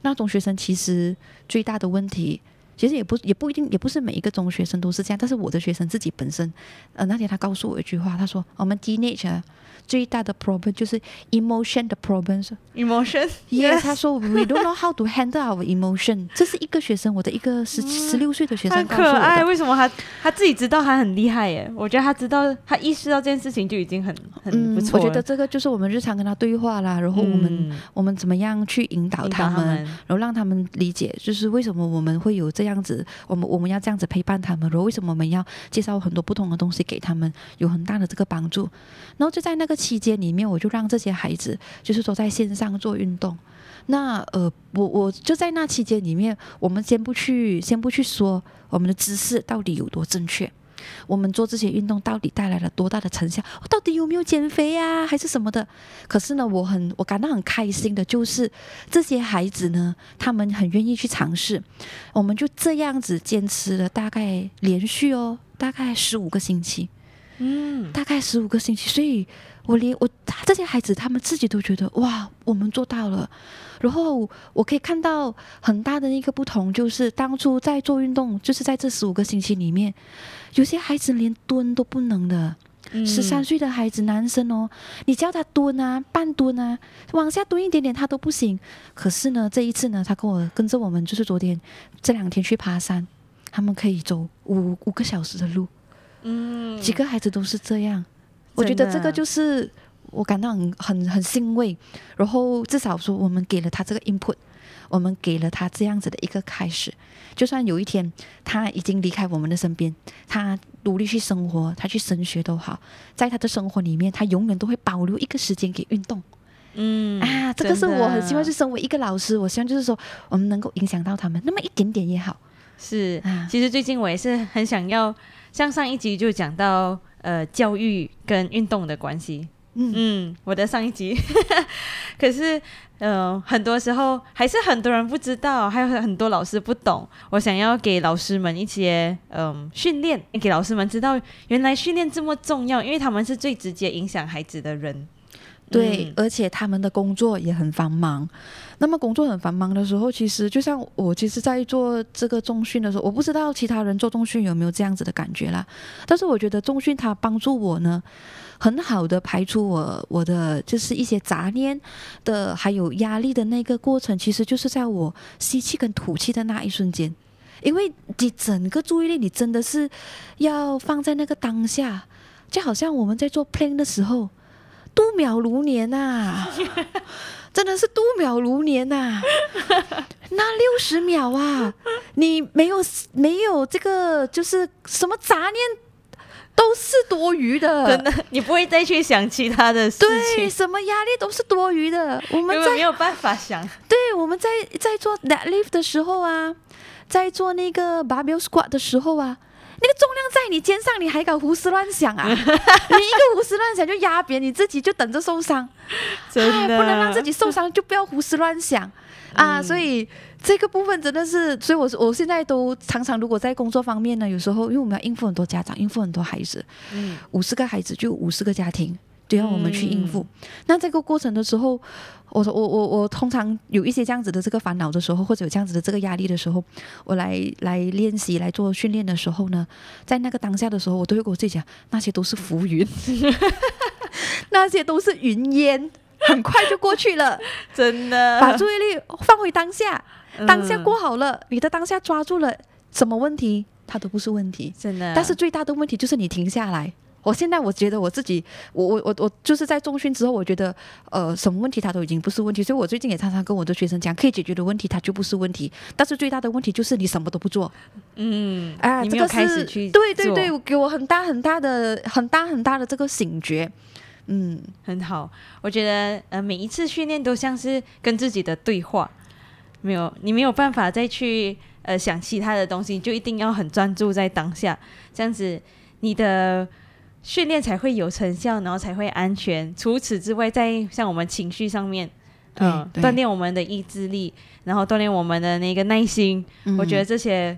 那中学生其实最大的问题。其实也不也不一定，也不是每一个中学生都是这样。但是我的学生自己本身，呃，那天他告诉我一句话，他说：“我们 teenage 最大的 problem 就是 emotion 的 problems。” emotion。Yes，他说 “We don't know how to handle our emotion。”这是一个学生，我的一个十十六岁的学生很告诉我可爱，为什么他他自己知道他很厉害耶？我觉得他知道他意识到这件事情就已经很很嗯不，错了。我觉得这个就是我们日常跟他对话啦，然后我们、嗯我们怎么样去引导引导他，们然后让他们理解，就是为什么我们会有这这样子，我们我们要这样子陪伴他们，然后为什么我们要介绍很多不同的东西给他们，有很大的这个帮助。然后就在那个期间里面，我就让这些孩子就是说在线上做运动。那呃，我我就在那期间里面，我们先不去先不去说我们的姿势到底有多正确，我们做这些运动到底带来了多大的成效，到底有没有减肥呀、还是什么的？可是呢，我很我感到很开心的就是这些孩子呢，他们很愿意去尝试，我们就这样子坚持了大概连续哦，大概十五个星期。嗯，大概十五个星期，所以我连我这些孩子他们自己都觉得哇，我们做到了。然后我可以看到很大的一个不同，就是当初在做运动，就是在这十五个星期里面，有些孩子连蹲都不能的。十三岁的孩子，男生哦，你叫他蹲啊，半蹲啊，往下蹲一点点，他都不行。可是呢，这一次呢，他跟我跟着我们，就是昨天这两天去爬山，他们可以走五五个小时的路。嗯，几个孩子都是这样，我觉得这个就是我感到很很很欣慰。然后至少说，我们给了他这个 input，我们给了他这样子的一个开始。就算有一天他已经离开我们的身边，他努力去生活，他去升学都好，在他的生活里面，他永远都会保留一个时间给运动。嗯啊，这个是我很希望，是身为一个老师，我希望就是说，我们能够影响到他们那么一点点也好是。啊。其实最近我也是很想要，像上一集就讲到呃教育跟运动的关系，嗯嗯，我的上一集，可是呃很多时候还是很多人不知道，还有很多老师不懂。我想要给老师们一些嗯、训练，给老师们知道原来训练这么重要，因为他们是最直接影响孩子的人。对，嗯而且他们的工作也很繁忙。那么工作很繁忙的时候，其实就像我其实，在做这个中训的时候，我不知道其他人做中训有没有这样子的感觉啦。但是我觉得中训它帮助我呢，很好的排除我我的就是一些杂念的，还有压力的那个过程，其实就是在我吸气跟吐气的那一瞬间。因为你整个注意力，你真的是要放在那个当下，就好像我们在做 plan 的时候，度秒如年呐、真的是度秒如年呐、那六十秒啊，你没有没有这个就是什么杂念，都是多余的，真的，你不会再去想其他的事情对，什么压力都是多余的。我们在没有办法想。对，我们在在做 that lift 的时候啊，在做那个 barbell squat 的时候啊，那个重量在你肩上，你还敢胡思乱想啊？你一个胡思乱想就压扁你自己，就等着受伤。真的、哎不能让自己受伤，就不要胡思乱想啊！嗯所以这个部分真的是，所以我我现在都常常，如果在工作方面呢，有时候因为我们要应付很多家长，应付很多孩子，嗯五十个孩子就五十个家庭。都要我们去应付。嗯那这个过程的时候，我我我我通常有一些这样子的这个烦恼的时候，或者有这样子的这个压力的时候，我来来练习来做训练的时候呢，在那个当下的时候，我都会跟我自己讲，那些都是浮云，那些都是云烟，很快就过去了。真的把注意力放回当下，当下嗯过好了，你的当下抓住了什么问题，它都不是问题。真的，但是最大的问题就是你停下来，我现在我觉得我自己，我我我我就是在中训之后，我觉得呃什么问题它都已经不是问题，所以我最近也常常跟我的学生讲，可以解决的问题它就不是问题，但是最大的问题就是你什么都不做。嗯，啊，你没有开始去对对对，给我很大很大的很大很大的这个醒觉。嗯，很好，我觉得呃每一次训练都像是跟自己的对话，没有你没有办法再去呃想其他的东西，就一定要很专注在当下，这样子你的。训练才会有成效，然后才会安全。除此之外，在像我们情绪上面，嗯，锻炼我们的意志力，然后锻炼我们的那个耐心。我觉得这些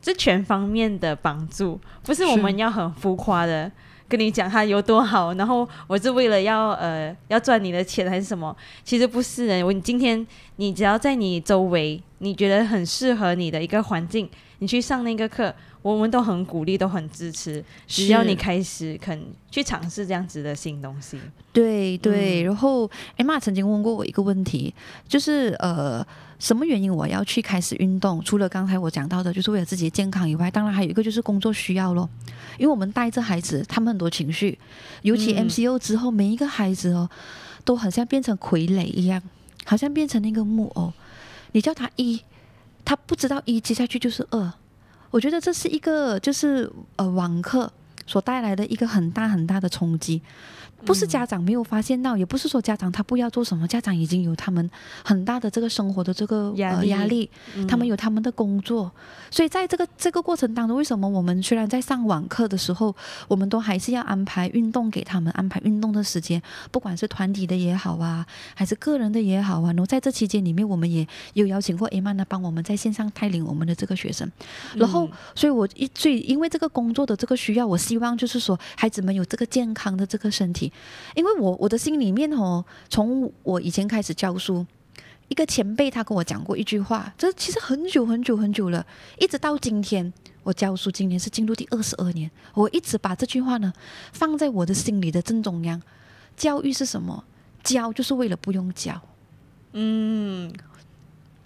这全方面的帮助，不是我们要很浮夸的跟你讲他有多好。然后我是为了要呃要赚你的钱还是什么？其实不是的。我今天你只要在你周围，你觉得很适合你的一个环境，你去上那个课。我们都很鼓励，都很支持，只要你开始肯去尝试这样子的新东西。对对，然后艾玛曾经问过我一个问题，就是呃，什么原因我要去开始运动？除了刚才我讲到的，就是为了自己的健康以外，当然还有一个就是工作需要咯。因为我们带着孩子，他们很多情绪，尤其 MCO 之后，每一个孩子哦，都好像变成傀儡一样，好像变成那个木偶。你叫他一，他不知道一接下去就是二。我觉得这是一个，就是呃，网课所带来的一个很大很大的冲击。不是家长没有发现到，也不是说家长他不要做什么，家长已经有他们很大的这个生活的这个呃压力，他们有他们的工作，所以在这个这个过程当中，为什么我们虽然在上网课的时候，我们都还是要安排运动给他们，安排运动的时间，不管是团体的也好啊，还是个人的也好啊，然后在这期间里面，我们也有邀请过 A 曼呢帮我们在线上带领我们的这个学生，然后，所以我一最因为这个工作的这个需要，我希望就是说孩子们有这个健康的这个身体。因为我我的心里面哦，从我以前开始教书，一个前辈他跟我讲过一句话，这其实很久很久很久了，一直到今天我教书，今年是进入第二十二年，我一直把这句话呢放在我的心里的正中央。教育是什么？教就是为了不用教。嗯，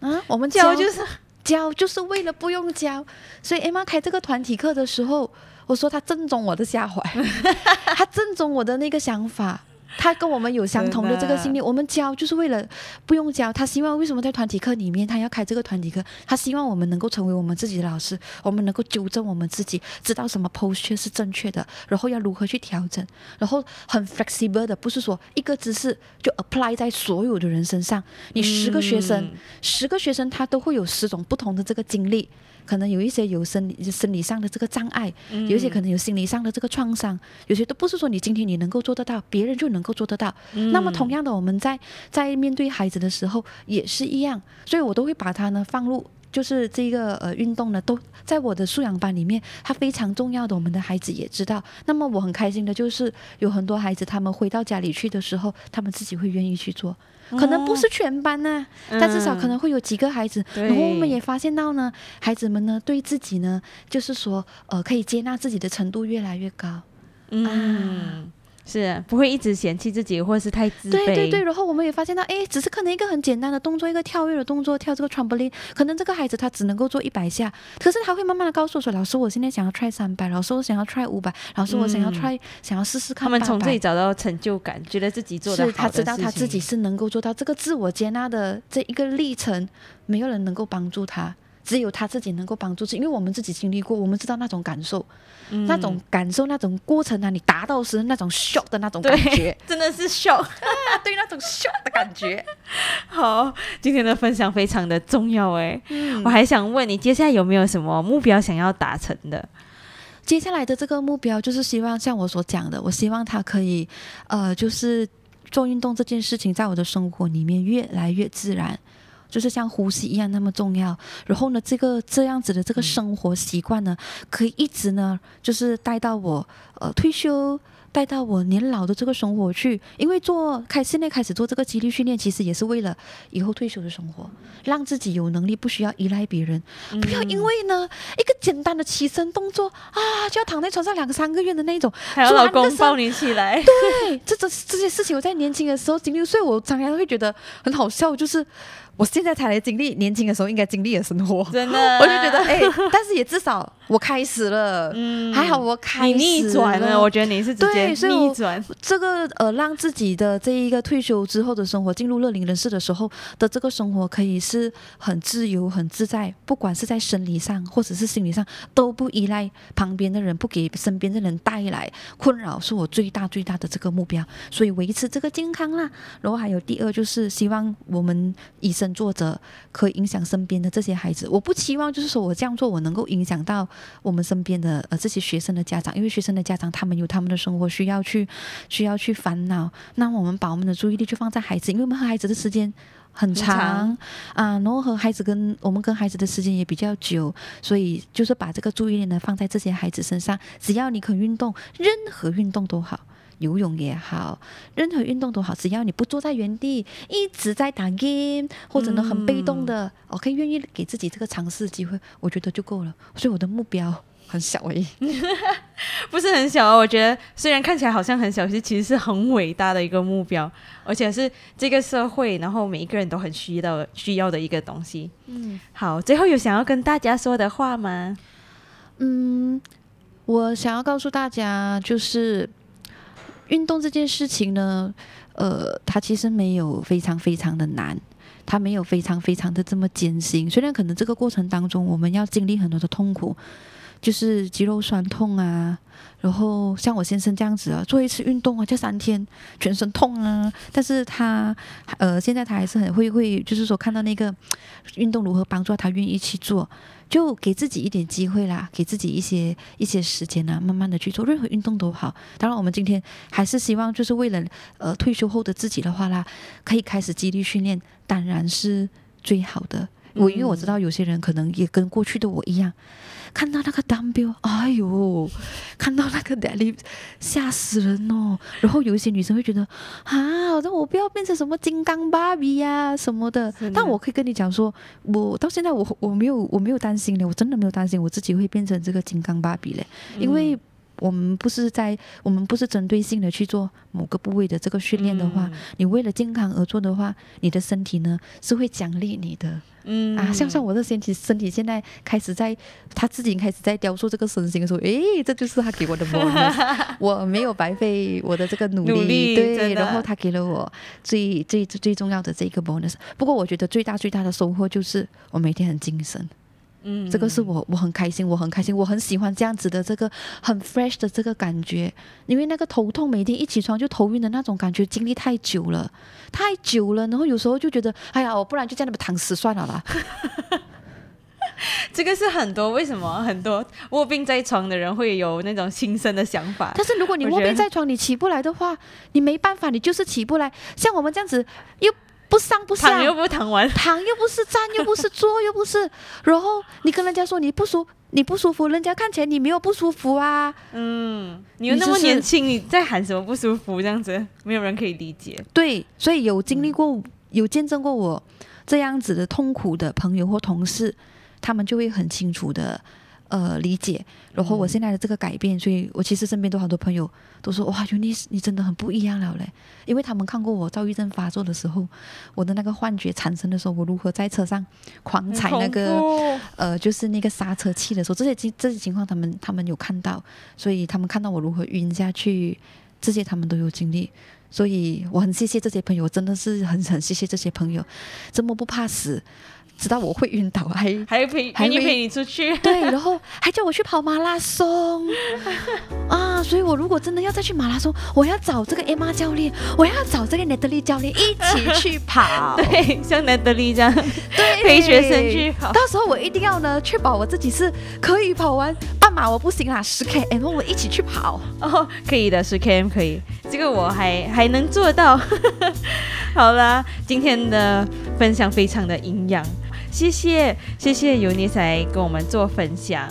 啊，我们教就是教就是为了不用教，所以 Emma 开这个团体课的时候。我说他正中我的下怀，他正中我的那个想法。他跟我们有相同的这个心理，我们教就是为了不用教。他希望为什么在团体课里面他要开这个团体课？他希望我们能够成为我们自己的老师，我们能够纠正我们自己，知道什么 posture 是正确的，然后要如何去调整，然后很 flexible 的，不是说一个姿势就 apply 在所有的人身上。你十个学生，十个学生他都会有十种不同的这个经历。可能有一些有生理生理上的这个障碍，有一些可能有心理上的这个创伤，有些都不是说你今天你能够做得到，别人就能够做得到。那么同样的，我们在在面对孩子的时候也是一样，所以我都会把它呢放入，就是这个呃运动呢都在我的素养班里面，它非常重要的，我们的孩子也知道。那么我很开心的就是有很多孩子，他们回到家里去的时候，他们自己会愿意去做。可能不是全班呐，但至少可能会有几个孩子。然后我们也发现到呢，孩子们呢对自己呢，就是说呃，可以接纳自己的程度越来越高。嗯。是不会一直嫌弃自己，或者是太自卑。对对对，然后我们也发现到，哎，只是可能一个很简单的动作，一个跳跃的动作，跳这个 trampoline，可能这个孩子他只能够做一百下，可是他会慢慢的告诉我说，老师，我现在想要 try 三百，老师我想要 try 五百，老师我想要 try，想要试试看。他们从这里找到成就感，觉得自己做的是他知道他自己是能够做到这个自我接纳的这一个历程，没有人能够帮助他。只有他自己能够帮助自己，因为我们自己经历过，我们知道那种感受，那种感受，那种过程啊，你达到时那种 shock 的那种感觉，真的是 shock，对那种 shock 的感觉。好，今天的分享非常的重要哎，我还想问你，接下来有没有什么目标想要达成的？接下来的这个目标就是希望像我所讲的，我希望他可以，呃，就是做运动这件事情，在我的生活里面越来越自然。就是像呼吸一样那么重要，然后呢，这个这样子的这个生活习惯呢，可以一直呢，就是带到我呃退休，带到我年老的这个生活去。因为做开现在开始做这个肌力训练，其实也是为了以后退休的生活，让自己有能力不需要依赖别人，不要因为呢一个简单的起身动作啊，就要躺在床上两三个月的那种，还要老公抱你起来。对，这这这些事情我在年轻的时候经历，所以我常常会觉得很好笑，就是。我现在才来经历年轻的时候应该经历的生活，真的，我就觉得哎，但是也至少我开始了，嗯，还好我开始逆转了。我觉得你是直接逆转。这个呃，让自己的这一个退休之后的生活，进入乐龄人士的时候的这个生活，可以是很自由、很自在，不管是在生理上或者是心理上，都不依赖旁边的人，不给身边的人带来困扰，是我最大最大的这个目标。所以维持这个健康啦。然后还有第二，就是希望我们以身作则，可以影响身边的这些孩子。我不期望就是说我这样做，我能够影响到。我们身边的呃这些学生的家长，因为学生的家长他们有他们的生活需要去需要去烦恼，那我们把我们的注意力就放在孩子，因为我们和孩子的时间很长啊，然后和孩子跟我们跟孩子的时间也比较久，所以就是把这个注意力呢放在这些孩子身上。只要你肯运动，任何运动都好，游泳也好，任何运动都好，只要你不坐在原地一直在打 game 或者呢很被动的。我可以愿意给自己这个尝试机会，我觉得就够了。所以我的目标很小而已，不是很小啊。我觉得虽然看起来好像很小，其实是很伟大的一个目标，而且是这个社会，然后每一个人都很需要需要的一个东西。嗯，好，最后有想要跟大家说的话吗？嗯，我想要告诉大家，就是运动这件事情呢，呃，它其实没有非常非常的难。他没有非常非常的这么艰辛，虽然可能这个过程当中我们要经历很多的痛苦，就是肌肉酸痛啊，然后像我先生这样子啊，做一次运动啊，就三天全身痛啊，但是他呃现在他还是很会会，就是说看到那个运动如何帮助他，愿意去做。就给自己一点机会啦，给自己一些一些时间呢，慢慢的去做任何运动都好。当然，我们今天还是希望，就是为了呃退休后的自己的话啦，可以开始激励训练，当然是最好的。我因为我知道有些人可能也跟过去的我一样。看到那个 dumbbell，哎呦，看到那个 deadlift，吓死人哦！然后有一些女生会觉得，啊，那我不要变成什么金刚芭比呀什么的。但我可以跟你讲说，我到现在我我没有我没有担心的，我真的没有担心我自己会变成这个金刚芭比嘞，因为我们不是在我们不是针对性的去做某个部位的这个训练的话，你为了健康而做的话，你的身体呢是会奖励你的。嗯啊，像像我的身体，身体现在开始在他自己开始在雕塑这个身形的时候，诶，这就是他给我的 bonus，我没有白费我的这个努力，对，然后他给了我最最最重要的这个 bonus。不过我觉得最大最大的收获就是我每天很精神。嗯，这个是我我很开心，我很开心，我很喜欢这样子的这个很 fresh 的这个感觉，因为那个头痛每天一起床就头晕的那种感觉，经历太久了，太久了，然后有时候就觉得，哎呀，我不然就在那边躺死算了啦。这个是很多为什么很多卧病在床的人会有那种轻生的想法？但是如果你卧病在床，你起不来的话，你没办法，你就是起不来。像我们这样子又。不上不下，躺又不躺完，躺又不是站又不是坐又不是，然后你跟人家说你不舒你不舒服，人家看起来你没有不舒服啊。嗯，你又那么年轻，你在喊什么不舒服？这样子没有人可以理解。对，所以有经历过、有见证过我这样子的痛苦的朋友或同事，他们就会很清楚的。呃，理解，然后我现在的这个改变，所以我其实身边都好多朋友都说，哇，尤尼斯，你真的很不一样了嘞，因为他们看过我躁郁症发作的时候，我的那个幻觉产生的时候，我如何在车上狂踩那个呃，就是那个刹车器的时候，这些情这些情况，他们他们有看到，所以他们看到我如何晕下去，这些他们都有经历，所以我很谢谢这些朋友，真的是很很谢谢这些朋友，这么不怕死。知道我会晕倒，还 还陪还陪你出去，对，然后还叫我去跑马拉松 啊！所以我如果真的要再去马拉松，我要找这个 Emma 教练，我要找这个 Natalie 教练一起去跑，对，像 Natalie 这样，对，陪学生去跑。到时候我一定要呢，确保我自己是可以跑完半马，我不行啦，十 K，m 我一起去跑哦，可以的，十 Km 可以，这个我还还能做到。好啦，今天的分享非常的营养。谢谢谢谢尤尼才跟我们做分享，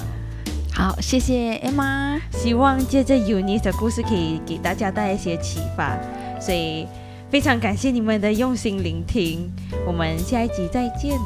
好，谢谢 Emma，希望借着尤尼的故事可以给大家带一些启发，所以非常感谢你们的用心聆听，我们下一集再见。